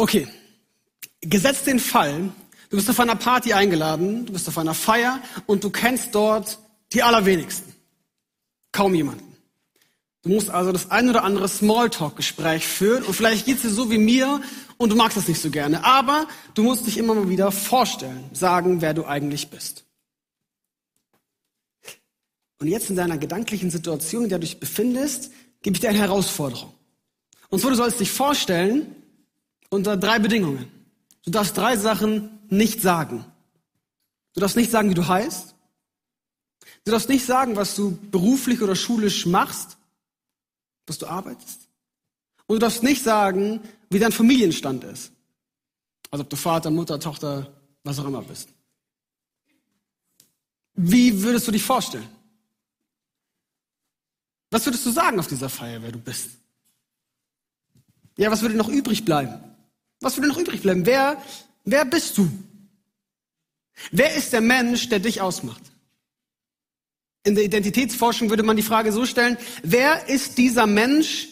Okay, gesetzt den Fall, du bist auf einer Party eingeladen, du bist auf einer Feier und du kennst dort die allerwenigsten. Kaum jemanden. Du musst also das ein oder andere Smalltalk-Gespräch führen und vielleicht geht's dir so wie mir und du magst das nicht so gerne. Aber du musst dich immer mal wieder vorstellen, sagen, wer du eigentlich bist. Und jetzt in deiner gedanklichen Situation, in der du dich befindest, gebe ich dir eine Herausforderung. Und zwar, du sollst dich vorstellen unter drei Bedingungen. Du darfst drei Sachen nicht sagen. Du darfst nicht sagen, wie du heißt. Du darfst nicht sagen, was du beruflich oder schulisch machst, was du arbeitest. Und du darfst nicht sagen, wie dein Familienstand ist. Also ob du Vater, Mutter, Tochter, was auch immer bist. Wie würdest du dich vorstellen? Was würdest du sagen auf dieser Feier, wer du bist? Ja, was würde noch übrig bleiben? Was würde noch übrig bleiben? Wer, wer bist du? Wer ist der Mensch, der dich ausmacht? In der Identitätsforschung würde man die Frage so stellen, wer ist dieser Mensch,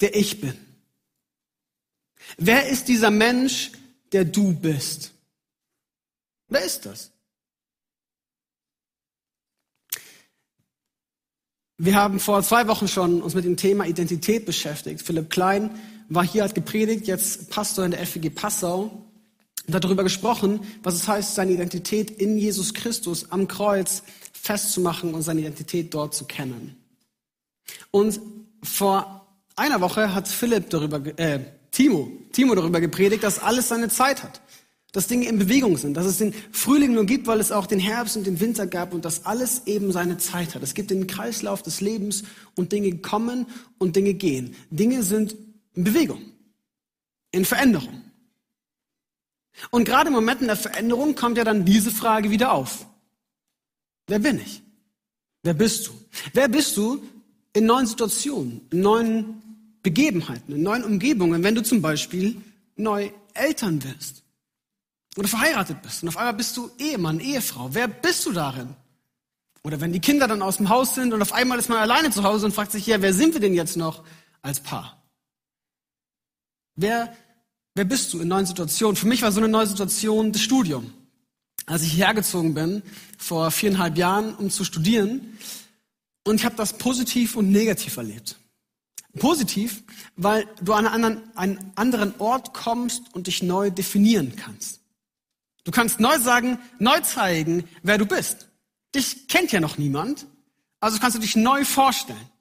der ich bin? Wer ist dieser Mensch, der du bist? Wer ist das? Wir haben vor zwei Wochen schon uns mit dem Thema Identität beschäftigt. Philipp Klein war hier, hat gepredigt, jetzt Pastor in der FEG Passau und hat darüber gesprochen, was es heißt, seine Identität in Jesus Christus am Kreuz festzumachen und seine Identität dort zu kennen. Und vor einer Woche hat Philipp darüber, äh, Timo, Timo darüber gepredigt, dass alles seine Zeit hat. Dass Dinge in Bewegung sind, dass es den Frühling nur gibt, weil es auch den Herbst und den Winter gab und dass alles eben seine Zeit hat. Es gibt den Kreislauf des Lebens und Dinge kommen und Dinge gehen. Dinge sind in Bewegung, in Veränderung. Und gerade im Moment in der Veränderung kommt ja dann diese Frage wieder auf. Wer bin ich? Wer bist du? Wer bist du in neuen Situationen, in neuen Begebenheiten, in neuen Umgebungen, wenn du zum Beispiel neu Eltern wirst oder verheiratet bist und auf einmal bist du Ehemann, Ehefrau. Wer bist du darin? Oder wenn die Kinder dann aus dem Haus sind und auf einmal ist man alleine zu Hause und fragt sich, ja, wer sind wir denn jetzt noch als Paar? Wer, wer bist du in neuen Situationen? Für mich war so eine neue Situation das Studium. Als ich hierher bin, vor viereinhalb Jahren, um zu studieren, und ich habe das positiv und negativ erlebt. Positiv, weil du an einen anderen, einen anderen Ort kommst und dich neu definieren kannst. Du kannst neu sagen, neu zeigen, wer du bist. Dich kennt ja noch niemand, also kannst du dich neu vorstellen.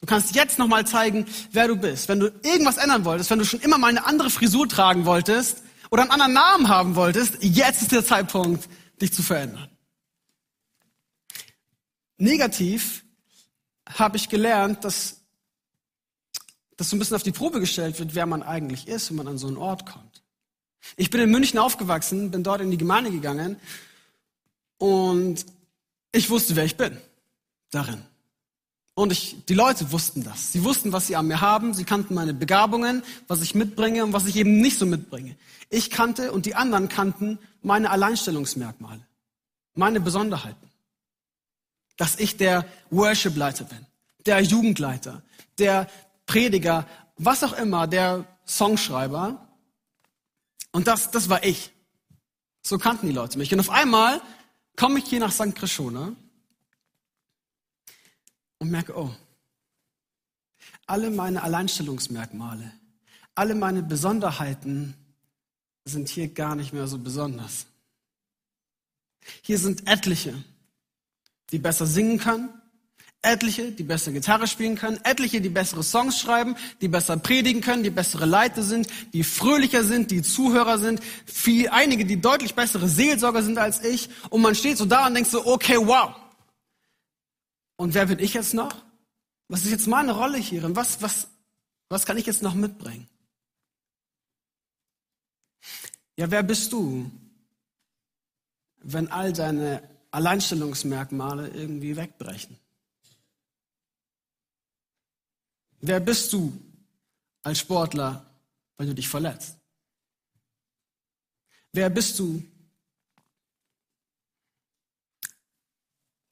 Du kannst jetzt nochmal zeigen, wer du bist. Wenn du irgendwas ändern wolltest, wenn du schon immer mal eine andere Frisur tragen wolltest oder einen anderen Namen haben wolltest, jetzt ist der Zeitpunkt, dich zu verändern. Negativ habe ich gelernt, dass, dass so ein bisschen auf die Probe gestellt wird, wer man eigentlich ist, wenn man an so einen Ort kommt. Ich bin in München aufgewachsen, bin dort in die Gemeinde gegangen und ich wusste, wer ich bin darin. Und ich, die Leute wussten das. Sie wussten, was sie an mir haben. Sie kannten meine Begabungen, was ich mitbringe und was ich eben nicht so mitbringe. Ich kannte und die anderen kannten meine Alleinstellungsmerkmale, meine Besonderheiten. Dass ich der Worship-Leiter bin, der Jugendleiter, der Prediger, was auch immer, der Songschreiber. Und das, das war ich. So kannten die Leute mich. Und auf einmal komme ich hier nach St. Krishona und merke, oh, alle meine Alleinstellungsmerkmale, alle meine Besonderheiten sind hier gar nicht mehr so besonders. Hier sind etliche, die besser singen können, etliche, die besser Gitarre spielen können, etliche, die bessere Songs schreiben, die besser predigen können, die bessere Leiter sind, die fröhlicher sind, die Zuhörer sind, viel, einige, die deutlich bessere Seelsorger sind als ich. Und man steht so da und denkt so, okay, wow, und wer bin ich jetzt noch? Was ist jetzt meine Rolle hierin? Was, was, was kann ich jetzt noch mitbringen? Ja, wer bist du, wenn all deine Alleinstellungsmerkmale irgendwie wegbrechen? Wer bist du als Sportler, wenn du dich verletzt? Wer bist du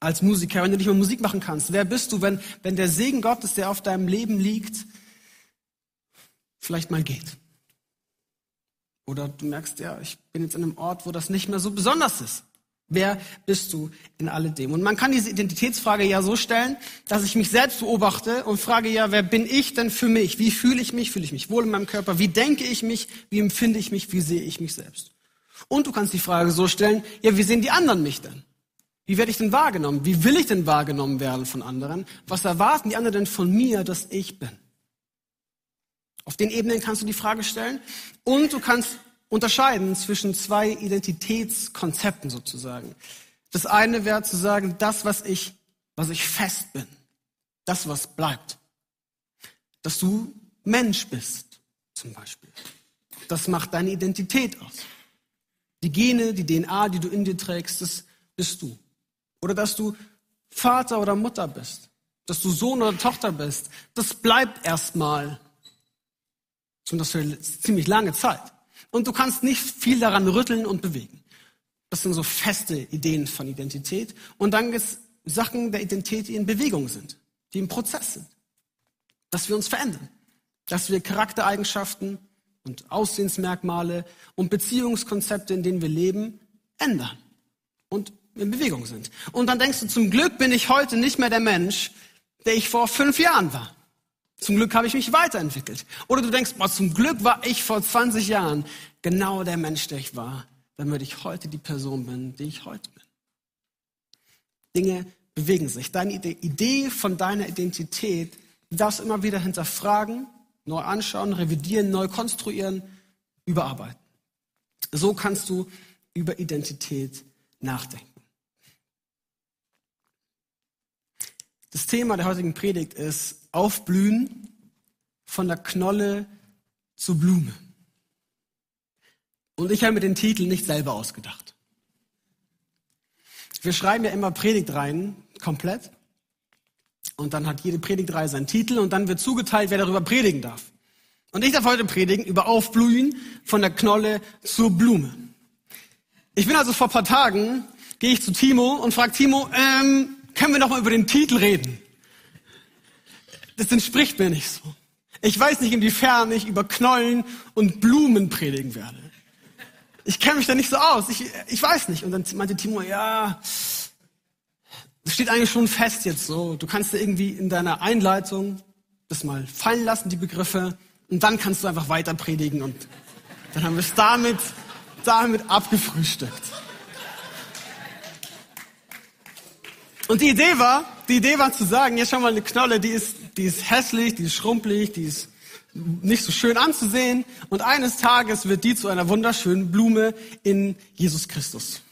als Musiker, wenn du nicht mehr Musik machen kannst? Wer bist du, wenn, wenn der Segen Gottes, der auf deinem Leben liegt, vielleicht mal geht? Oder du merkst, ja, ich bin jetzt in einem Ort, wo das nicht mehr so besonders ist. Wer bist du in alledem? Und man kann diese Identitätsfrage ja so stellen, dass ich mich selbst beobachte und frage ja, wer bin ich denn für mich? Wie fühle ich mich? Fühle ich mich wohl in meinem Körper? Wie denke ich mich? Wie empfinde ich mich? Wie sehe ich mich selbst? Und du kannst die Frage so stellen, ja, wie sehen die anderen mich denn? Wie werde ich denn wahrgenommen? Wie will ich denn wahrgenommen werden von anderen? Was erwarten die anderen denn von mir, dass ich bin? Auf den Ebenen kannst du die Frage stellen und du kannst unterscheiden zwischen zwei Identitätskonzepten sozusagen. Das eine wäre zu sagen, das, was ich, was ich fest bin, das, was bleibt. Dass du Mensch bist, zum Beispiel. Das macht deine Identität aus. Die Gene, die DNA, die du in dir trägst, das bist du. Oder dass du Vater oder Mutter bist, dass du Sohn oder Tochter bist, das bleibt erstmal. Zumindest für eine ziemlich lange Zeit. Und du kannst nicht viel daran rütteln und bewegen. Das sind so feste Ideen von Identität. Und dann gibt es Sachen der Identität, die in Bewegung sind, die im Prozess sind. Dass wir uns verändern. Dass wir Charaktereigenschaften und Aussehensmerkmale und Beziehungskonzepte, in denen wir leben, ändern und in Bewegung sind. Und dann denkst du, zum Glück bin ich heute nicht mehr der Mensch, der ich vor fünf Jahren war. Zum Glück habe ich mich weiterentwickelt. Oder du denkst, boah, zum Glück war ich vor 20 Jahren genau der Mensch, der ich war, damit ich heute die Person bin, die ich heute bin. Dinge bewegen sich. Deine Idee von deiner Identität du darfst immer wieder hinterfragen, neu anschauen, revidieren, neu konstruieren, überarbeiten. So kannst du über Identität nachdenken. Das Thema der heutigen Predigt ist Aufblühen von der Knolle zur Blume. Und ich habe mir den Titel nicht selber ausgedacht. Wir schreiben ja immer Predigtreihen komplett. Und dann hat jede Predigtreihe seinen Titel und dann wird zugeteilt, wer darüber predigen darf. Und ich darf heute predigen über Aufblühen von der Knolle zur Blume. Ich bin also vor ein paar Tagen, gehe ich zu Timo und frage Timo, ähm, können wir noch mal über den Titel reden? das entspricht mir nicht so. Ich weiß nicht, inwiefern ich über Knollen und Blumen predigen werde. Ich kenne mich da nicht so aus. Ich, ich weiß nicht. Und dann meinte Timo, ja, das steht eigentlich schon fest jetzt so. Du kannst da irgendwie in deiner Einleitung das mal fallen lassen, die Begriffe. Und dann kannst du einfach weiter predigen. Und dann haben wir es damit, damit abgefrühstückt. Und die Idee war, die Idee war zu sagen, jetzt schau mal eine Knolle, die ist die ist hässlich, die ist schrumpelig, die ist nicht so schön anzusehen. Und eines Tages wird die zu einer wunderschönen Blume in Jesus Christus.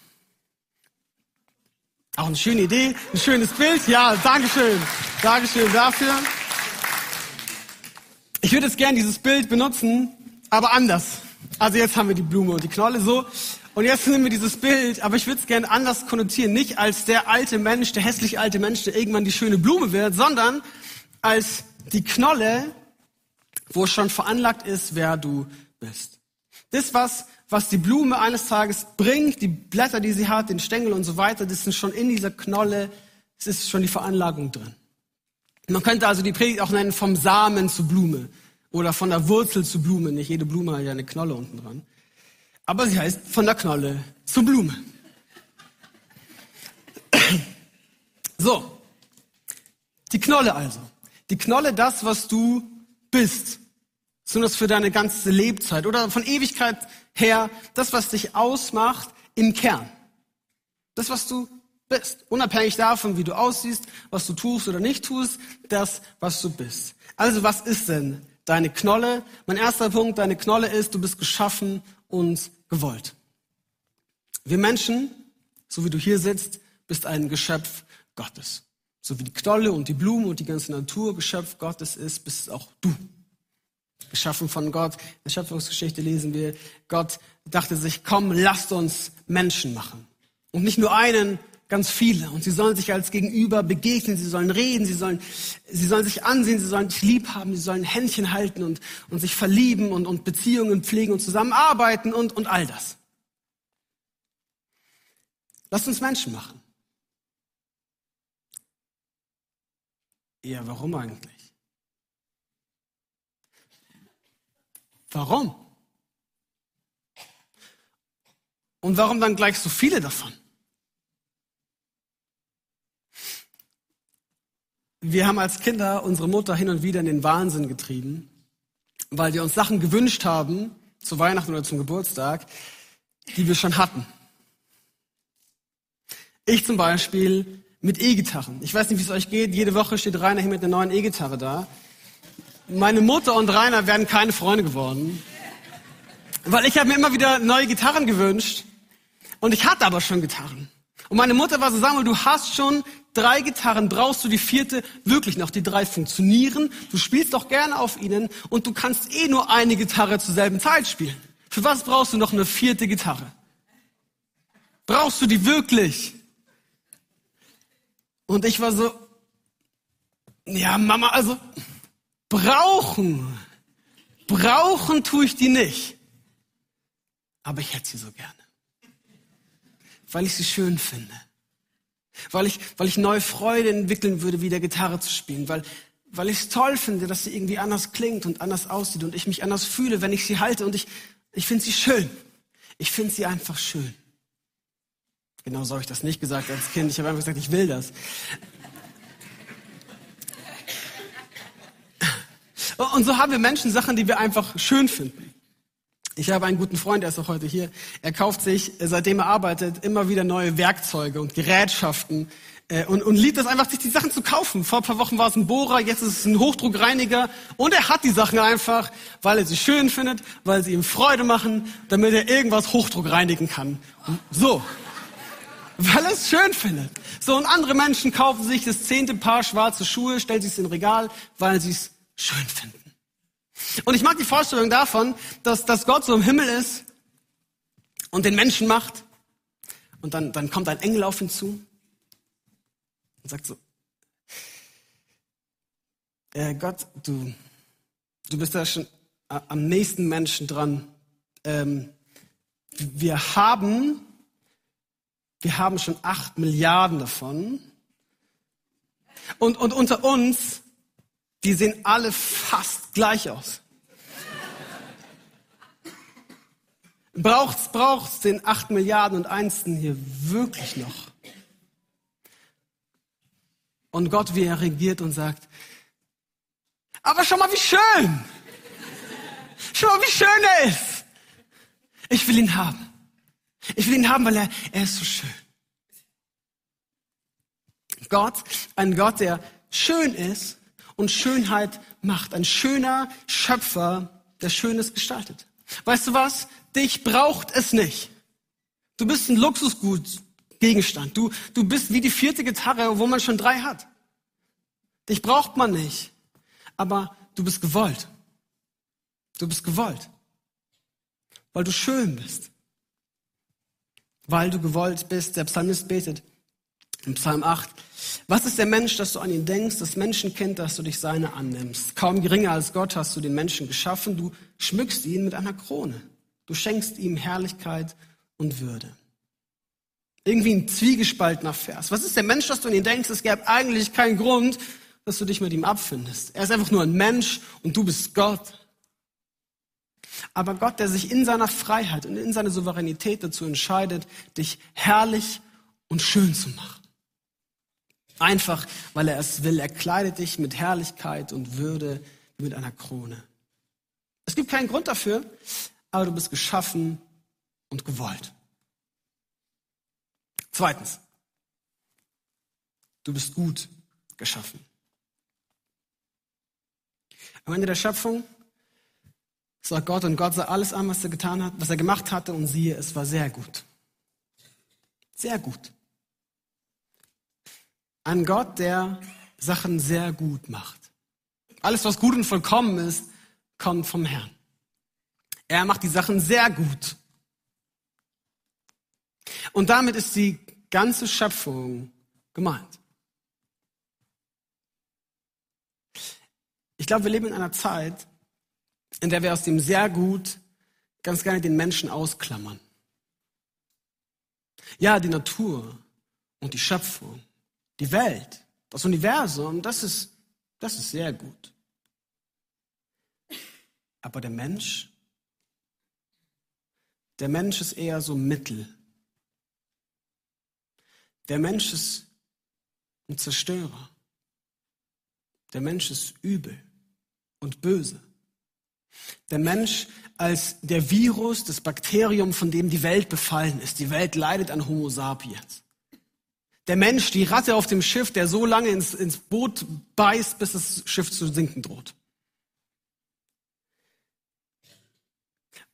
Auch eine schöne Idee, ein schönes Bild. Ja, Dankeschön. Dankeschön dafür. Ich würde jetzt gern dieses Bild benutzen, aber anders. Also jetzt haben wir die Blume und die Knolle so. Und jetzt nehmen wir dieses Bild, aber ich würde es gerne anders konnotieren. Nicht als der alte Mensch, der hässliche alte Mensch, der irgendwann die schöne Blume wird, sondern als die Knolle, wo schon veranlagt ist, wer du bist. Das, was, was die Blume eines Tages bringt, die Blätter, die sie hat, den Stängel und so weiter, das sind schon in dieser Knolle, es ist schon die Veranlagung drin. Man könnte also die Predigt auch nennen vom Samen zur Blume oder von der Wurzel zur Blume. Nicht jede Blume hat ja eine Knolle unten dran. Aber sie heißt von der Knolle zur Blume. So, die Knolle also. Die Knolle das, was du bist. So das für deine ganze Lebzeit oder von Ewigkeit her das, was dich ausmacht im Kern. Das, was du bist. Unabhängig davon, wie du aussiehst, was du tust oder nicht tust, das, was du bist. Also was ist denn deine Knolle? Mein erster Punkt, deine Knolle ist, du bist geschaffen und gewollt. Wir Menschen, so wie du hier sitzt, bist ein Geschöpf Gottes. So wie die Knolle und die Blume und die ganze Natur Geschöpf Gottes ist, bist auch du. Geschaffen von Gott. In der Schöpfungsgeschichte lesen wir, Gott dachte sich, komm, lasst uns Menschen machen. Und nicht nur einen, ganz viele. Und sie sollen sich als Gegenüber begegnen, sie sollen reden, sie sollen, sie sollen sich ansehen, sie sollen dich lieb haben, sie sollen Händchen halten und, und sich verlieben und, und Beziehungen pflegen und zusammenarbeiten und, und all das. Lasst uns Menschen machen. Ja, warum eigentlich? Warum? Und warum dann gleich so viele davon? Wir haben als Kinder unsere Mutter hin und wieder in den Wahnsinn getrieben, weil wir uns Sachen gewünscht haben, zu Weihnachten oder zum Geburtstag, die wir schon hatten. Ich zum Beispiel mit E-Gitarren. Ich weiß nicht, wie es euch geht. Jede Woche steht Rainer hier mit einer neuen E-Gitarre da. Meine Mutter und Rainer werden keine Freunde geworden, weil ich habe mir immer wieder neue Gitarren gewünscht und ich hatte aber schon Gitarren. Und meine Mutter war so, Samuel, du hast schon drei Gitarren, brauchst du die vierte wirklich noch? Die drei funktionieren, du spielst doch gerne auf ihnen und du kannst eh nur eine Gitarre zur selben Zeit spielen. Für was brauchst du noch eine vierte Gitarre? Brauchst du die wirklich? Und ich war so, ja, Mama, also brauchen, brauchen tue ich die nicht. Aber ich hätte sie so gerne weil ich sie schön finde. Weil ich, weil ich neue Freude entwickeln würde, wieder Gitarre zu spielen. Weil, weil ich es toll finde, dass sie irgendwie anders klingt und anders aussieht und ich mich anders fühle, wenn ich sie halte und ich, ich finde sie schön. Ich finde sie einfach schön. Genau so habe ich das nicht gesagt als Kind. Ich habe einfach gesagt, ich will das. Und so haben wir Menschen Sachen, die wir einfach schön finden. Ich habe einen guten Freund, der ist auch heute hier. Er kauft sich, seitdem er arbeitet, immer wieder neue Werkzeuge und Gerätschaften äh, und, und liebt es einfach, sich die Sachen zu kaufen. Vor ein paar Wochen war es ein Bohrer, jetzt ist es ein Hochdruckreiniger und er hat die Sachen einfach, weil er sie schön findet, weil sie ihm Freude machen, damit er irgendwas Hochdruck reinigen kann. So. Weil er es schön findet. So, und andere Menschen kaufen sich das zehnte Paar schwarze Schuhe, stellen sie es in Regal, weil sie es schön finden. Und ich mag die Vorstellung davon, dass, dass Gott so im Himmel ist und den Menschen macht. Und dann, dann kommt ein Engel auf ihn zu und sagt so, äh, Gott, du, du bist da schon am nächsten Menschen dran. Ähm, wir haben, wir haben schon acht Milliarden davon. Und, und unter uns die sehen alle fast gleich aus. Braucht's, braucht's den acht Milliarden und Einsten hier wirklich noch? Und Gott, wie er regiert und sagt, aber schau mal, wie schön! Schau mal, wie schön er ist! Ich will ihn haben. Ich will ihn haben, weil er, er ist so schön. Gott, ein Gott, der schön ist, und Schönheit macht. Ein schöner Schöpfer, der Schönes gestaltet. Weißt du was? Dich braucht es nicht. Du bist ein Luxusgutgegenstand. Du, du bist wie die vierte Gitarre, wo man schon drei hat. Dich braucht man nicht. Aber du bist gewollt. Du bist gewollt. Weil du schön bist. Weil du gewollt bist. Der Psalmist betet in Psalm 8. Was ist der Mensch, dass du an ihn denkst, das Menschenkind, dass du dich seine annimmst? Kaum geringer als Gott hast du den Menschen geschaffen, du schmückst ihn mit einer Krone. Du schenkst ihm Herrlichkeit und Würde. Irgendwie ein zwiegespaltener Vers. Was ist der Mensch, dass du an ihn denkst? Es gäbe eigentlich keinen Grund, dass du dich mit ihm abfindest. Er ist einfach nur ein Mensch und du bist Gott. Aber Gott, der sich in seiner Freiheit und in seiner Souveränität dazu entscheidet, dich herrlich und schön zu machen. Einfach, weil er es will. Er kleidet dich mit Herrlichkeit und Würde mit einer Krone. Es gibt keinen Grund dafür, aber du bist geschaffen und gewollt. Zweitens, du bist gut geschaffen. Am Ende der Schöpfung sagt Gott und Gott sah alles an, was er getan hat, was er gemacht hatte und siehe, es war sehr gut. Sehr gut. Ein Gott, der Sachen sehr gut macht. Alles, was gut und vollkommen ist, kommt vom Herrn. Er macht die Sachen sehr gut. Und damit ist die ganze Schöpfung gemeint. Ich glaube, wir leben in einer Zeit, in der wir aus dem sehr gut ganz gerne den Menschen ausklammern. Ja, die Natur und die Schöpfung die Welt, das Universum, das ist, das ist sehr gut. Aber der Mensch, der Mensch ist eher so mittel Der Mensch ist ein Zerstörer. Der Mensch ist übel und böse. Der Mensch als der Virus, das Bakterium, von dem die Welt befallen ist. Die Welt leidet an Homo sapiens. Der Mensch, die Ratte auf dem Schiff, der so lange ins, ins Boot beißt, bis das Schiff zu sinken droht.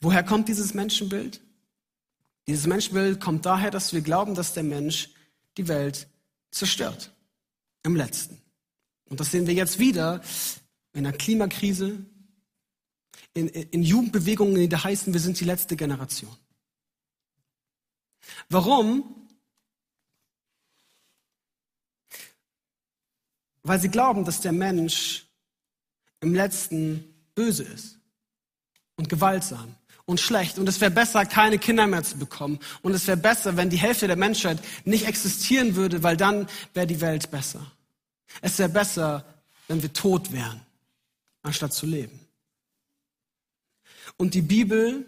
Woher kommt dieses Menschenbild? Dieses Menschenbild kommt daher, dass wir glauben, dass der Mensch die Welt zerstört. Im letzten. Und das sehen wir jetzt wieder in der Klimakrise, in, in Jugendbewegungen, die da heißen, wir sind die letzte Generation. Warum? Weil sie glauben, dass der Mensch im letzten böse ist und gewaltsam und schlecht. Und es wäre besser, keine Kinder mehr zu bekommen. Und es wäre besser, wenn die Hälfte der Menschheit nicht existieren würde, weil dann wäre die Welt besser. Es wäre besser, wenn wir tot wären, anstatt zu leben. Und die Bibel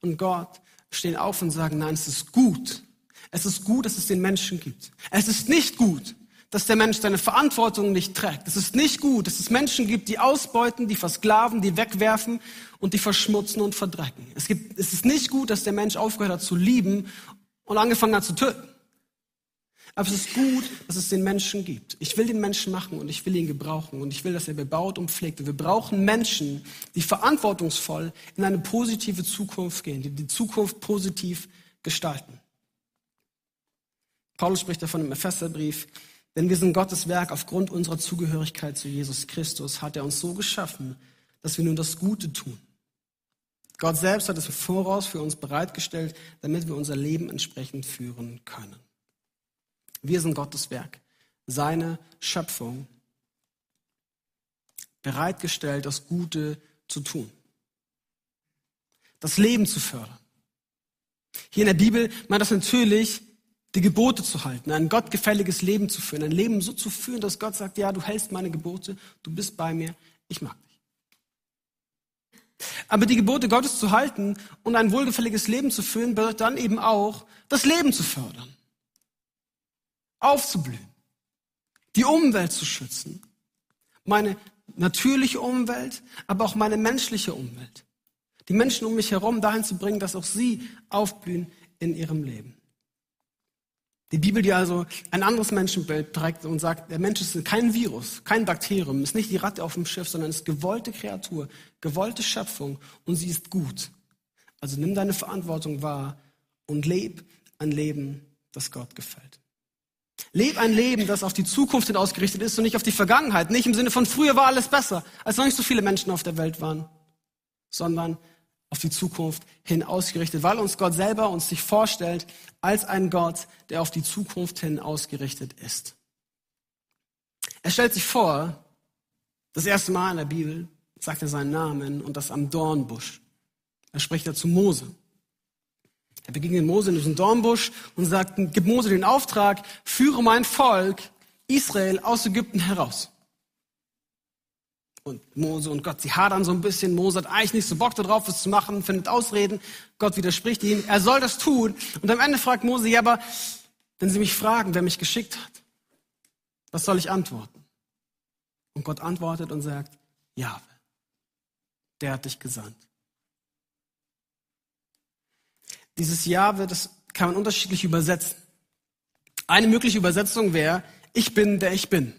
und Gott stehen auf und sagen, nein, es ist gut. Es ist gut, dass es den Menschen gibt. Es ist nicht gut, dass der Mensch seine Verantwortung nicht trägt. Es ist nicht gut, dass es Menschen gibt, die ausbeuten, die versklaven, die wegwerfen und die verschmutzen und verdrecken. Es, gibt, es ist nicht gut, dass der Mensch aufgehört hat zu lieben und angefangen hat zu töten. Aber es ist gut, dass es den Menschen gibt. Ich will den Menschen machen und ich will ihn gebrauchen und ich will, dass er bebaut und pflegt. Und wir brauchen Menschen, die verantwortungsvoll in eine positive Zukunft gehen, die die Zukunft positiv gestalten. Paulus spricht davon im Epheserbrief, denn wir sind Gottes Werk aufgrund unserer Zugehörigkeit zu Jesus Christus, hat er uns so geschaffen, dass wir nun das Gute tun. Gott selbst hat es im Voraus für uns bereitgestellt, damit wir unser Leben entsprechend führen können. Wir sind Gottes Werk, seine Schöpfung, bereitgestellt, das Gute zu tun, das Leben zu fördern. Hier in der Bibel meint das natürlich, die Gebote zu halten, ein gottgefälliges Leben zu führen, ein Leben so zu führen, dass Gott sagt, ja, du hältst meine Gebote, du bist bei mir, ich mag dich. Aber die Gebote Gottes zu halten und ein wohlgefälliges Leben zu führen, bedeutet dann eben auch, das Leben zu fördern aufzublühen, die Umwelt zu schützen, meine natürliche Umwelt, aber auch meine menschliche Umwelt, die Menschen um mich herum dahin zu bringen, dass auch sie aufblühen in ihrem Leben. Die Bibel, die also ein anderes Menschenbild trägt und sagt, der Mensch ist kein Virus, kein Bakterium, ist nicht die Ratte auf dem Schiff, sondern ist gewollte Kreatur, gewollte Schöpfung und sie ist gut. Also nimm deine Verantwortung wahr und leb ein Leben, das Gott gefällt. Leb ein Leben, das auf die Zukunft ausgerichtet ist und nicht auf die Vergangenheit. Nicht im Sinne von früher war alles besser, als noch nicht so viele Menschen auf der Welt waren, sondern auf die Zukunft hin ausgerichtet, weil uns Gott selber uns sich vorstellt als ein Gott, der auf die Zukunft hin ausgerichtet ist. Er stellt sich vor, das erste Mal in der Bibel sagt er seinen Namen und das am Dornbusch. Er spricht dazu Mose. Er begegnet Mose in diesem Dornbusch und sagt, gib Mose den Auftrag, führe mein Volk Israel aus Ägypten heraus. Und Mose und Gott, sie hadern so ein bisschen. Mose hat eigentlich nicht so Bock darauf, was zu machen, findet Ausreden. Gott widerspricht ihm. Er soll das tun. Und am Ende fragt Mose, ja, aber wenn sie mich fragen, wer mich geschickt hat, was soll ich antworten? Und Gott antwortet und sagt, Jahwe, der hat dich gesandt. Dieses Jahwe, das kann man unterschiedlich übersetzen. Eine mögliche Übersetzung wäre, ich bin, der ich bin.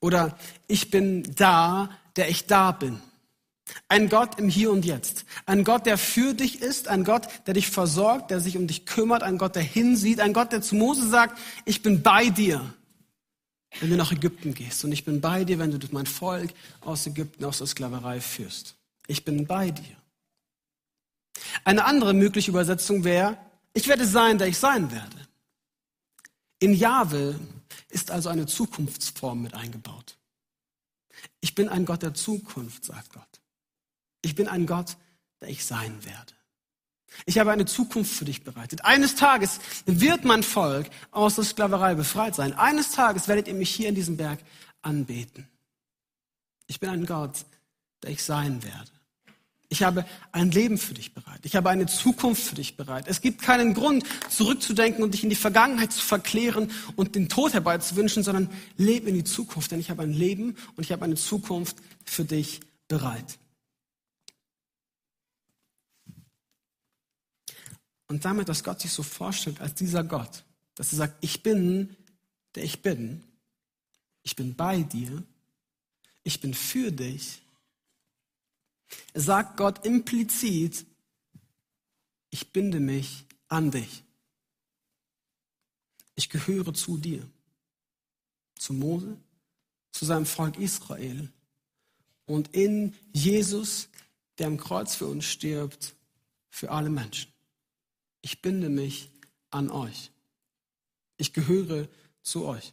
Oder ich bin da, der ich da bin. Ein Gott im Hier und Jetzt. Ein Gott, der für dich ist. Ein Gott, der dich versorgt, der sich um dich kümmert. Ein Gott, der hinsieht. Ein Gott, der zu Mose sagt, ich bin bei dir, wenn du nach Ägypten gehst. Und ich bin bei dir, wenn du mein Volk aus Ägypten, aus der Sklaverei führst. Ich bin bei dir. Eine andere mögliche Übersetzung wäre, ich werde sein, der ich sein werde. In Jahwe ist also eine Zukunftsform mit eingebaut. Ich bin ein Gott der Zukunft, sagt Gott. Ich bin ein Gott, der ich sein werde. Ich habe eine Zukunft für dich bereitet. Eines Tages wird mein Volk aus der Sklaverei befreit sein. Eines Tages werdet ihr mich hier in diesem Berg anbeten. Ich bin ein Gott, der ich sein werde. Ich habe ein Leben für dich bereit. Ich habe eine Zukunft für dich bereit. Es gibt keinen Grund, zurückzudenken und dich in die Vergangenheit zu verklären und den Tod herbeizuwünschen, sondern lebe in die Zukunft, denn ich habe ein Leben und ich habe eine Zukunft für dich bereit. Und damit, dass Gott sich so vorstellt als dieser Gott, dass er sagt, ich bin, der ich bin, ich bin bei dir, ich bin für dich, sagt Gott implizit, ich binde mich an dich. Ich gehöre zu dir, zu Mose, zu seinem Volk Israel. Und in Jesus, der am Kreuz für uns stirbt, für alle Menschen. Ich binde mich an euch. Ich gehöre zu euch.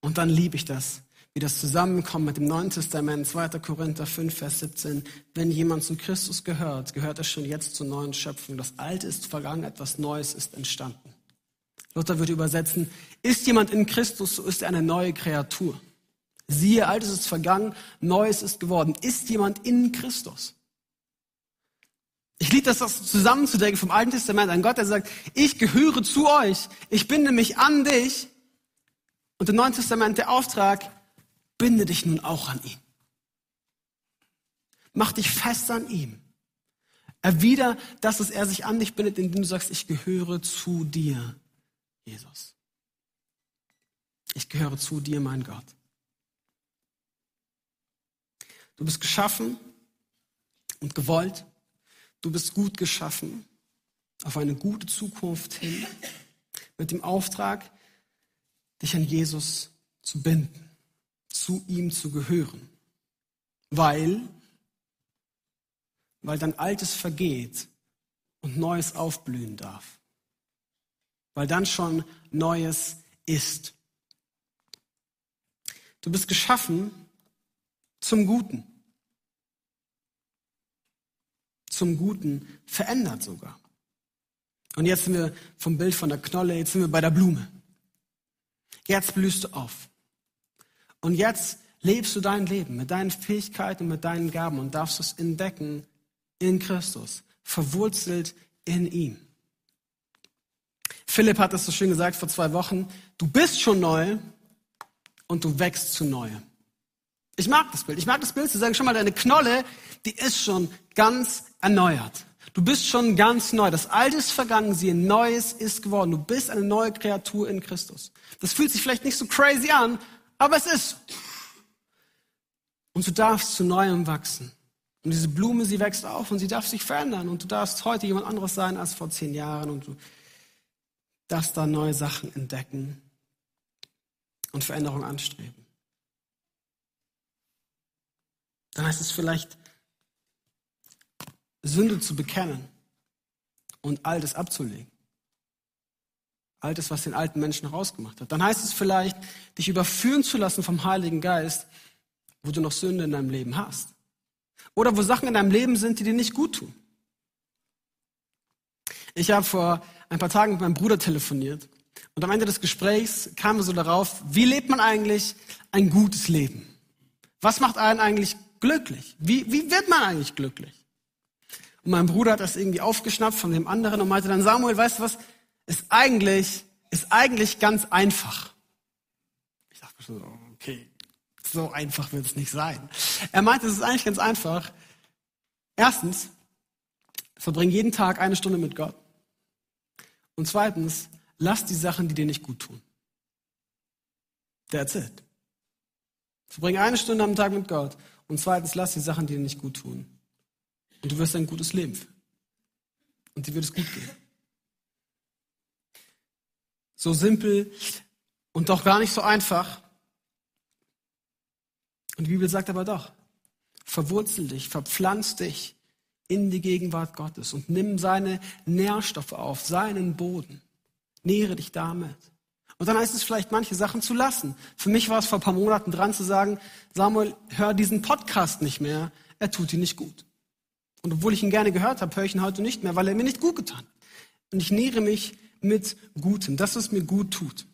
Und dann liebe ich das, wie das zusammenkommt mit dem Neuen Testament, 2. Korinther 5, Vers 17. Wenn jemand zu Christus gehört, gehört er schon jetzt zur neuen Schöpfung. Das Alte ist vergangen, etwas Neues ist entstanden. Luther würde übersetzen, ist jemand in Christus, so ist er eine neue Kreatur. Siehe, Altes ist vergangen, Neues ist geworden. Ist jemand in Christus? Ich liebe das, das zusammenzudenken vom Alten Testament an Gott, der sagt, ich gehöre zu euch, ich binde mich an dich. Und im Neuen Testament der Auftrag, binde dich nun auch an ihn. Mach dich fest an ihm. Erwider das, dass er sich an dich bindet, indem du sagst, ich gehöre zu dir, Jesus. Ich gehöre zu dir, mein Gott. Du bist geschaffen und gewollt Du bist gut geschaffen auf eine gute Zukunft hin mit dem Auftrag, dich an Jesus zu binden, zu ihm zu gehören, weil, weil dann Altes vergeht und Neues aufblühen darf, weil dann schon Neues ist. Du bist geschaffen zum Guten zum Guten verändert sogar. Und jetzt sind wir vom Bild von der Knolle, jetzt sind wir bei der Blume. Jetzt blühst du auf. Und jetzt lebst du dein Leben mit deinen Fähigkeiten, mit deinen Gaben und darfst es entdecken in Christus, verwurzelt in ihm. Philipp hat es so schön gesagt vor zwei Wochen, du bist schon neu und du wächst zu Neuem. Ich mag das Bild. Ich mag das Bild zu sagen, schon mal, deine Knolle, die ist schon ganz erneuert. Du bist schon ganz neu. Das Alte ist vergangen, siehe, Neues ist geworden. Du bist eine neue Kreatur in Christus. Das fühlt sich vielleicht nicht so crazy an, aber es ist. Und du darfst zu Neuem wachsen. Und diese Blume, sie wächst auf und sie darf sich verändern. Und du darfst heute jemand anderes sein als vor zehn Jahren. Und du darfst da neue Sachen entdecken und Veränderung anstreben. Dann heißt es vielleicht, Sünde zu bekennen und Altes abzulegen. Altes, was den alten Menschen rausgemacht hat. Dann heißt es vielleicht, dich überführen zu lassen vom Heiligen Geist, wo du noch Sünde in deinem Leben hast. Oder wo Sachen in deinem Leben sind, die dir nicht gut tun. Ich habe vor ein paar Tagen mit meinem Bruder telefoniert und am Ende des Gesprächs kamen wir so darauf, wie lebt man eigentlich ein gutes Leben? Was macht einen eigentlich glücklich? Wie, wie wird man eigentlich glücklich? Und mein Bruder hat das irgendwie aufgeschnappt von dem anderen und meinte dann, Samuel, weißt du was? Ist eigentlich, ist eigentlich ganz einfach. Ich dachte so, okay, so einfach wird es nicht sein. Er meinte, es ist eigentlich ganz einfach. Erstens, verbring jeden Tag eine Stunde mit Gott. Und zweitens, lass die Sachen, die dir nicht gut tun. That's it. Verbring eine Stunde am Tag mit Gott. Und zweitens, lass die Sachen, die dir nicht gut tun. Und du wirst ein gutes Leben führen. Und dir wird es gut gehen. So simpel und doch gar nicht so einfach. Und die Bibel sagt aber doch, verwurzel dich, verpflanz dich in die Gegenwart Gottes und nimm seine Nährstoffe auf, seinen Boden. Nähre dich damit. Und dann heißt es vielleicht, manche Sachen zu lassen. Für mich war es vor ein paar Monaten dran zu sagen, Samuel, hör diesen Podcast nicht mehr, er tut dir nicht gut. Und obwohl ich ihn gerne gehört habe, höre ich ihn heute nicht mehr, weil er mir nicht gut getan hat. Und ich nähere mich mit Gutem, das, was mir gut tut.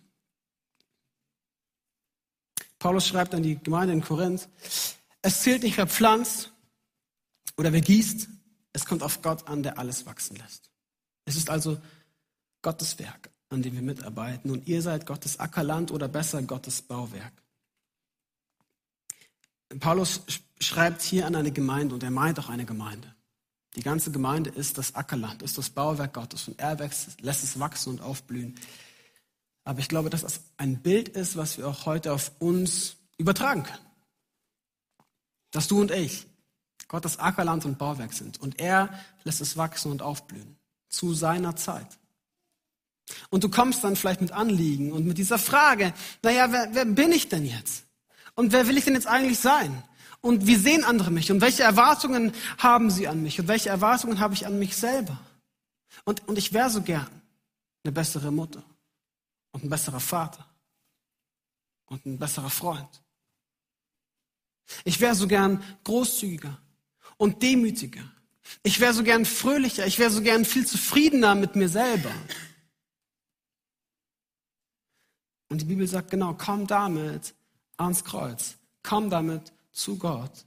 Paulus schreibt an die Gemeinde in Korinth, Es zählt nicht, wer pflanzt oder wer gießt. Es kommt auf Gott an, der alles wachsen lässt. Es ist also Gottes Werk, an dem wir mitarbeiten. Und ihr seid Gottes Ackerland oder besser Gottes Bauwerk. Paulus schreibt hier an eine Gemeinde und er meint auch eine Gemeinde. Die ganze Gemeinde ist das Ackerland, ist das Bauwerk Gottes und er wächst, lässt es wachsen und aufblühen. Aber ich glaube, dass das ein Bild ist, was wir auch heute auf uns übertragen können. Dass du und ich Gottes Ackerland und Bauwerk sind und er lässt es wachsen und aufblühen zu seiner Zeit. Und du kommst dann vielleicht mit Anliegen und mit dieser Frage, naja, wer, wer bin ich denn jetzt? Und wer will ich denn jetzt eigentlich sein? Und wie sehen andere mich? Und welche Erwartungen haben sie an mich? Und welche Erwartungen habe ich an mich selber? Und, und ich wäre so gern eine bessere Mutter und ein besserer Vater und ein besserer Freund. Ich wäre so gern großzügiger und demütiger. Ich wäre so gern fröhlicher. Ich wäre so gern viel zufriedener mit mir selber. Und die Bibel sagt genau, komm damit ans Kreuz. Komm damit zu Gott.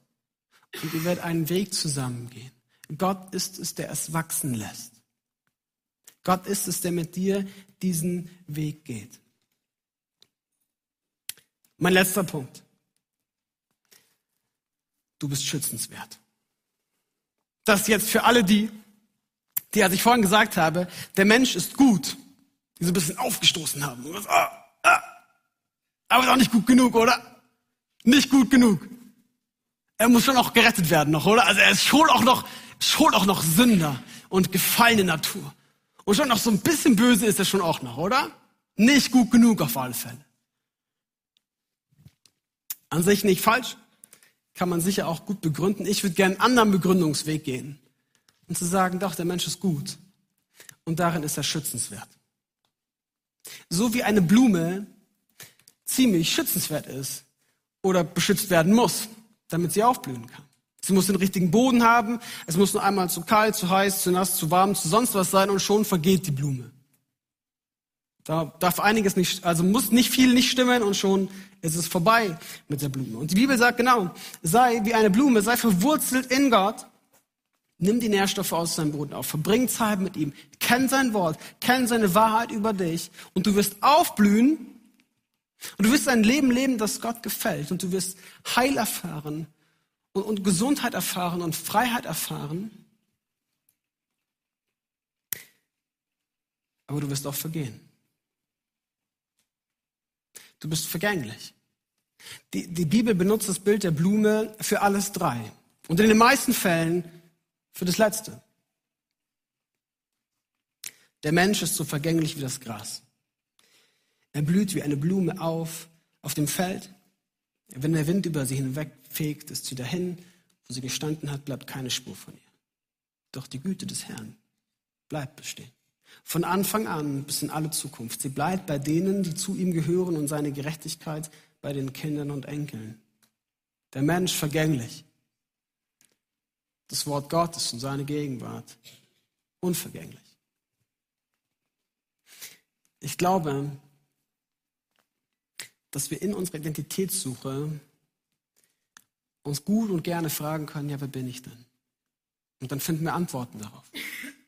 Und ihr werdet einen Weg zusammengehen. Gott ist es, der es wachsen lässt. Gott ist es, der mit dir diesen Weg geht. Mein letzter Punkt. Du bist schützenswert. Das jetzt für alle die, die, als ich vorhin gesagt habe, der Mensch ist gut, die so ein bisschen aufgestoßen haben. Aber ist auch nicht gut genug, oder? Nicht gut genug. Er muss schon auch gerettet werden noch, oder? Also er ist schon auch noch, schon auch noch Sünder und gefallene Natur. Und schon noch so ein bisschen böse ist er schon auch noch, oder? Nicht gut genug auf alle Fälle. An sich nicht falsch, kann man sicher auch gut begründen. Ich würde gerne einen anderen Begründungsweg gehen und zu sagen, doch, der Mensch ist gut und darin ist er schützenswert. So wie eine Blume ziemlich schützenswert ist oder beschützt werden muss, damit sie aufblühen kann. Sie muss den richtigen Boden haben, es muss nur einmal zu kalt, zu heiß, zu nass, zu warm, zu sonst was sein und schon vergeht die Blume. Da darf einiges nicht, also muss nicht viel nicht stimmen und schon ist es vorbei mit der Blume. Und die Bibel sagt genau, sei wie eine Blume, sei verwurzelt in Gott, nimm die Nährstoffe aus seinem Boden auf, verbring Zeit mit ihm, kenn sein Wort, kenn seine Wahrheit über dich und du wirst aufblühen und du wirst ein Leben leben, das Gott gefällt. Und du wirst Heil erfahren und, und Gesundheit erfahren und Freiheit erfahren. Aber du wirst auch vergehen. Du bist vergänglich. Die, die Bibel benutzt das Bild der Blume für alles drei. Und in den meisten Fällen für das Letzte. Der Mensch ist so vergänglich wie das Gras. Er blüht wie eine Blume auf auf dem Feld. Wenn der Wind über sie hinwegfegt, ist sie dahin. Wo sie gestanden hat, bleibt keine Spur von ihr. Doch die Güte des Herrn bleibt bestehen. Von Anfang an bis in alle Zukunft. Sie bleibt bei denen, die zu ihm gehören und seine Gerechtigkeit bei den Kindern und Enkeln. Der Mensch vergänglich. Das Wort Gottes und seine Gegenwart unvergänglich. Ich glaube, dass wir in unserer Identitätssuche uns gut und gerne fragen können, ja, wer bin ich denn? Und dann finden wir Antworten darauf.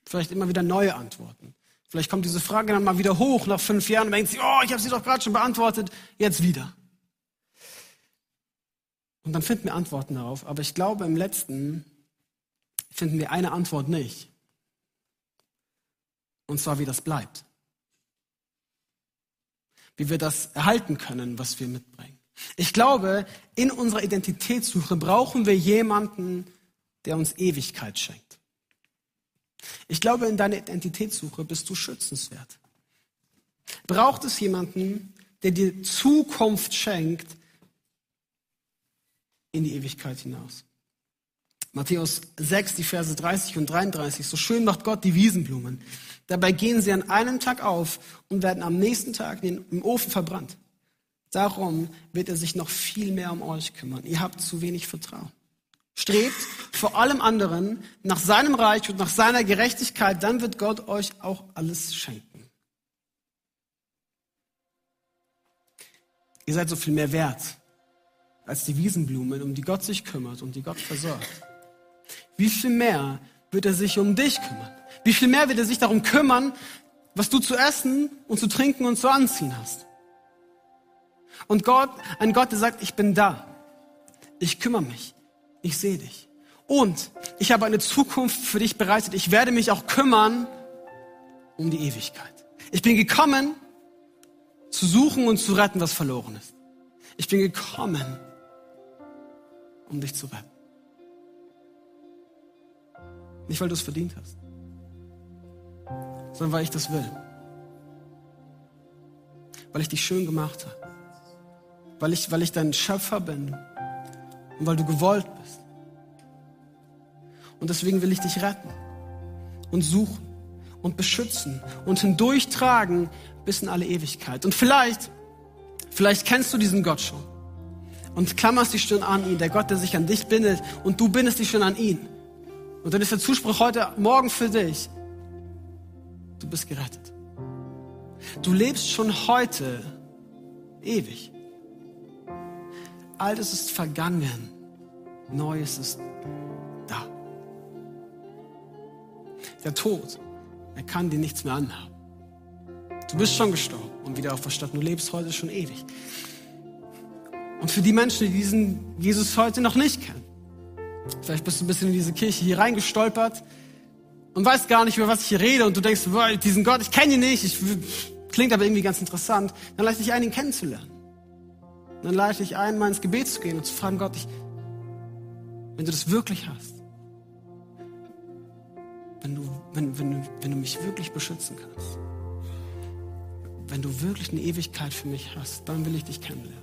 Vielleicht immer wieder neue Antworten. Vielleicht kommt diese Frage dann mal wieder hoch nach fünf Jahren und denkt sich, oh, ich habe sie doch gerade schon beantwortet, jetzt wieder. Und dann finden wir Antworten darauf. Aber ich glaube, im letzten finden wir eine Antwort nicht. Und zwar, wie das bleibt wie wir das erhalten können, was wir mitbringen. Ich glaube, in unserer Identitätssuche brauchen wir jemanden, der uns Ewigkeit schenkt. Ich glaube, in deiner Identitätssuche bist du schützenswert. Braucht es jemanden, der dir Zukunft schenkt in die Ewigkeit hinaus? Matthäus 6, die Verse 30 und 33. So schön macht Gott die Wiesenblumen. Dabei gehen sie an einem Tag auf und werden am nächsten Tag im Ofen verbrannt. Darum wird er sich noch viel mehr um euch kümmern. Ihr habt zu wenig Vertrauen. Strebt vor allem anderen nach seinem Reich und nach seiner Gerechtigkeit, dann wird Gott euch auch alles schenken. Ihr seid so viel mehr wert als die Wiesenblumen, um die Gott sich kümmert und die Gott versorgt, wie viel mehr wird er sich um dich kümmern? Wie viel mehr wird er sich darum kümmern, was du zu essen und zu trinken und zu anziehen hast? Und Gott, ein Gott, der sagt, ich bin da. Ich kümmere mich. Ich sehe dich. Und ich habe eine Zukunft für dich bereitet. Ich werde mich auch kümmern um die Ewigkeit. Ich bin gekommen, zu suchen und zu retten, was verloren ist. Ich bin gekommen, um dich zu retten. Nicht, weil du es verdient hast, sondern weil ich das will. Weil ich dich schön gemacht habe. Weil ich, weil ich dein Schöpfer bin und weil du gewollt bist. Und deswegen will ich dich retten und suchen und beschützen und hindurchtragen bis in alle Ewigkeit. Und vielleicht, vielleicht kennst du diesen Gott schon und klammerst dich schon an ihn, der Gott, der sich an dich bindet und du bindest dich schon an ihn. Und dann ist der Zuspruch heute Morgen für dich. Du bist gerettet. Du lebst schon heute ewig. Altes ist vergangen. Neues ist da. Der Tod, er kann dir nichts mehr anhaben. Du bist schon gestorben und wieder auferstanden. Du lebst heute schon ewig. Und für die Menschen, die diesen Jesus heute noch nicht kennen, vielleicht bist du ein bisschen in diese Kirche hier reingestolpert und weißt gar nicht, über was ich hier rede und du denkst, boah, diesen Gott, ich kenne ihn nicht, ich, klingt aber irgendwie ganz interessant, dann ich dich ein, ihn kennenzulernen. Dann lade ich ein, mal ins Gebet zu gehen und zu fragen, Gott, ich, wenn du das wirklich hast, wenn du, wenn, wenn, wenn du mich wirklich beschützen kannst, wenn du wirklich eine Ewigkeit für mich hast, dann will ich dich kennenlernen.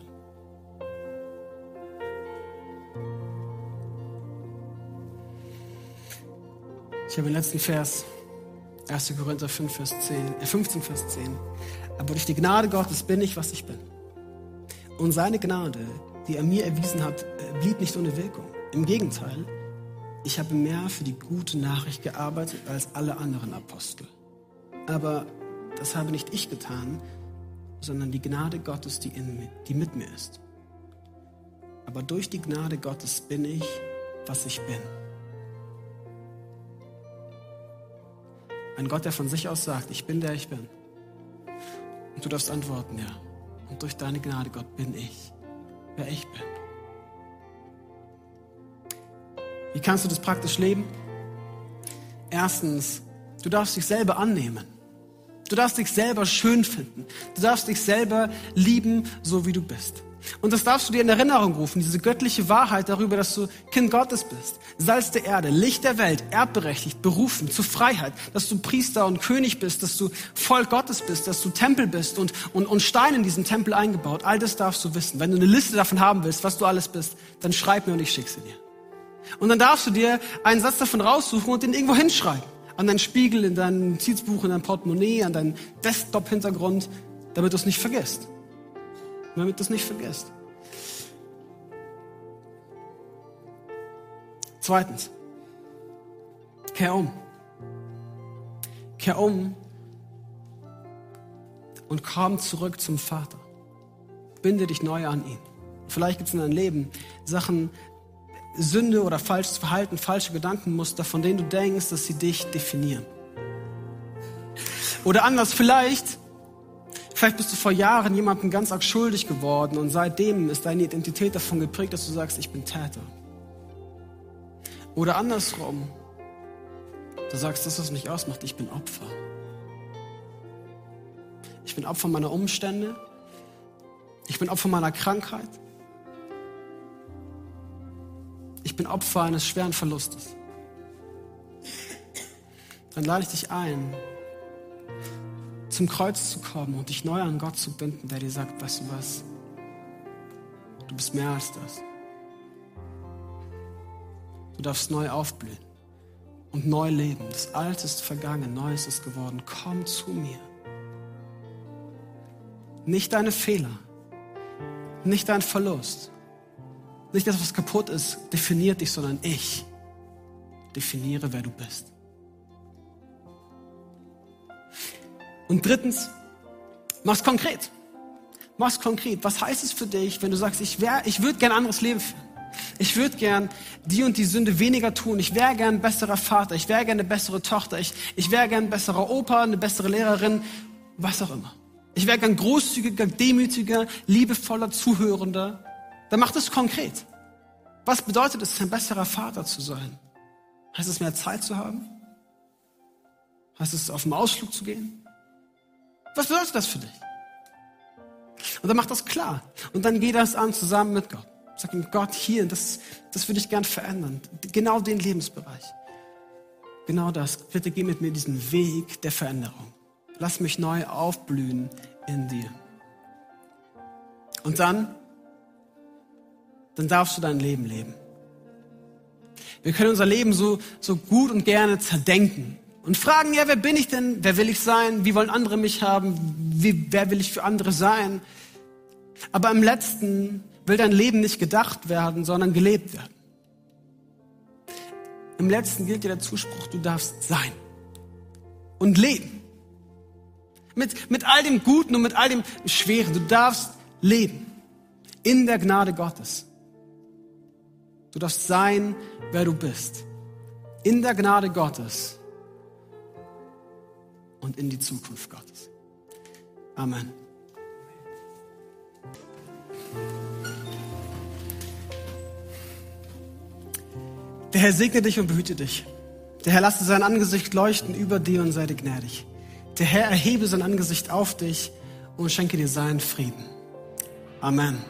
Ich habe den letzten Vers, 1. Korinther 5, Vers 10, äh 15, Vers 10. Aber durch die Gnade Gottes bin ich, was ich bin. Und seine Gnade, die er mir erwiesen hat, äh, blieb nicht ohne Wirkung. Im Gegenteil, ich habe mehr für die gute Nachricht gearbeitet als alle anderen Apostel. Aber das habe nicht ich getan, sondern die Gnade Gottes, die, in, die mit mir ist. Aber durch die Gnade Gottes bin ich, was ich bin. Ein Gott, der von sich aus sagt, ich bin der ich bin. Und du darfst antworten, ja. Und durch deine Gnade, Gott, bin ich, wer ich bin. Wie kannst du das praktisch leben? Erstens, du darfst dich selber annehmen. Du darfst dich selber schön finden. Du darfst dich selber lieben, so wie du bist. Und das darfst du dir in Erinnerung rufen, diese göttliche Wahrheit darüber, dass du Kind Gottes bist, Salz der Erde, Licht der Welt, erbberechtigt, berufen zur Freiheit, dass du Priester und König bist, dass du Volk Gottes bist, dass du Tempel bist und, und, und Stein in diesen Tempel eingebaut. All das darfst du wissen. Wenn du eine Liste davon haben willst, was du alles bist, dann schreib mir und ich schicke sie dir. Und dann darfst du dir einen Satz davon raussuchen und den irgendwo hinschreiben an deinen Spiegel, in dein Notizbuch, in dein Portemonnaie, an deinen Desktop-Hintergrund, damit du es nicht vergisst. Damit du es nicht vergisst. Zweitens, kehr um. Kehr um und komm zurück zum Vater. Binde dich neu an ihn. Vielleicht gibt es in deinem Leben Sachen, Sünde oder falsches Verhalten, falsche Gedankenmuster, von denen du denkst, dass sie dich definieren. Oder anders, vielleicht, vielleicht bist du vor Jahren jemandem ganz arg schuldig geworden und seitdem ist deine Identität davon geprägt, dass du sagst, ich bin Täter. Oder andersrum, du sagst, das, was mich ausmacht, ich bin Opfer. Ich bin Opfer meiner Umstände. Ich bin Opfer meiner Krankheit. ich bin Opfer eines schweren Verlustes, dann lade ich dich ein, zum Kreuz zu kommen und dich neu an Gott zu binden, der dir sagt, weißt du was, du bist mehr als das. Du darfst neu aufblühen und neu leben. Das Alte ist vergangen, Neues ist geworden. Komm zu mir. Nicht deine Fehler, nicht dein Verlust, nicht das, was kaputt ist, definiert dich, sondern ich definiere, wer du bist. Und drittens, mach's konkret. Mach's konkret. Was heißt es für dich, wenn du sagst, ich, wär, ich würde gern ein anderes Leben führen? Ich würde gern die und die Sünde weniger tun. Ich wäre gern ein besserer Vater. Ich wäre gern eine bessere Tochter. Ich, ich wäre gern ein besserer Opa, eine bessere Lehrerin, was auch immer. Ich wäre gern großzügiger, demütiger, liebevoller, zuhörender. Dann mach das konkret. Was bedeutet es, ein besserer Vater zu sein? Heißt es, mehr Zeit zu haben? Heißt es, auf den Ausflug zu gehen? Was bedeutet das für dich? Und dann mach das klar. Und dann geh das an zusammen mit Gott. Sag ihm, Gott, hier, das, das würde ich gern verändern. Genau den Lebensbereich. Genau das. Bitte geh mit mir diesen Weg der Veränderung. Lass mich neu aufblühen in dir. Und dann, dann darfst du dein Leben leben. Wir können unser Leben so, so gut und gerne zerdenken und fragen, ja, wer bin ich denn? Wer will ich sein? Wie wollen andere mich haben? Wie, wer will ich für andere sein? Aber im letzten will dein Leben nicht gedacht werden, sondern gelebt werden. Im letzten gilt dir der Zuspruch, du darfst sein und leben. Mit, mit all dem Guten und mit all dem Schweren. Du darfst leben in der Gnade Gottes. Du darfst sein, wer du bist. In der Gnade Gottes und in die Zukunft Gottes. Amen. Der Herr segne dich und behüte dich. Der Herr lasse sein Angesicht leuchten über dir und sei dir gnädig. Der Herr erhebe sein Angesicht auf dich und schenke dir seinen Frieden. Amen.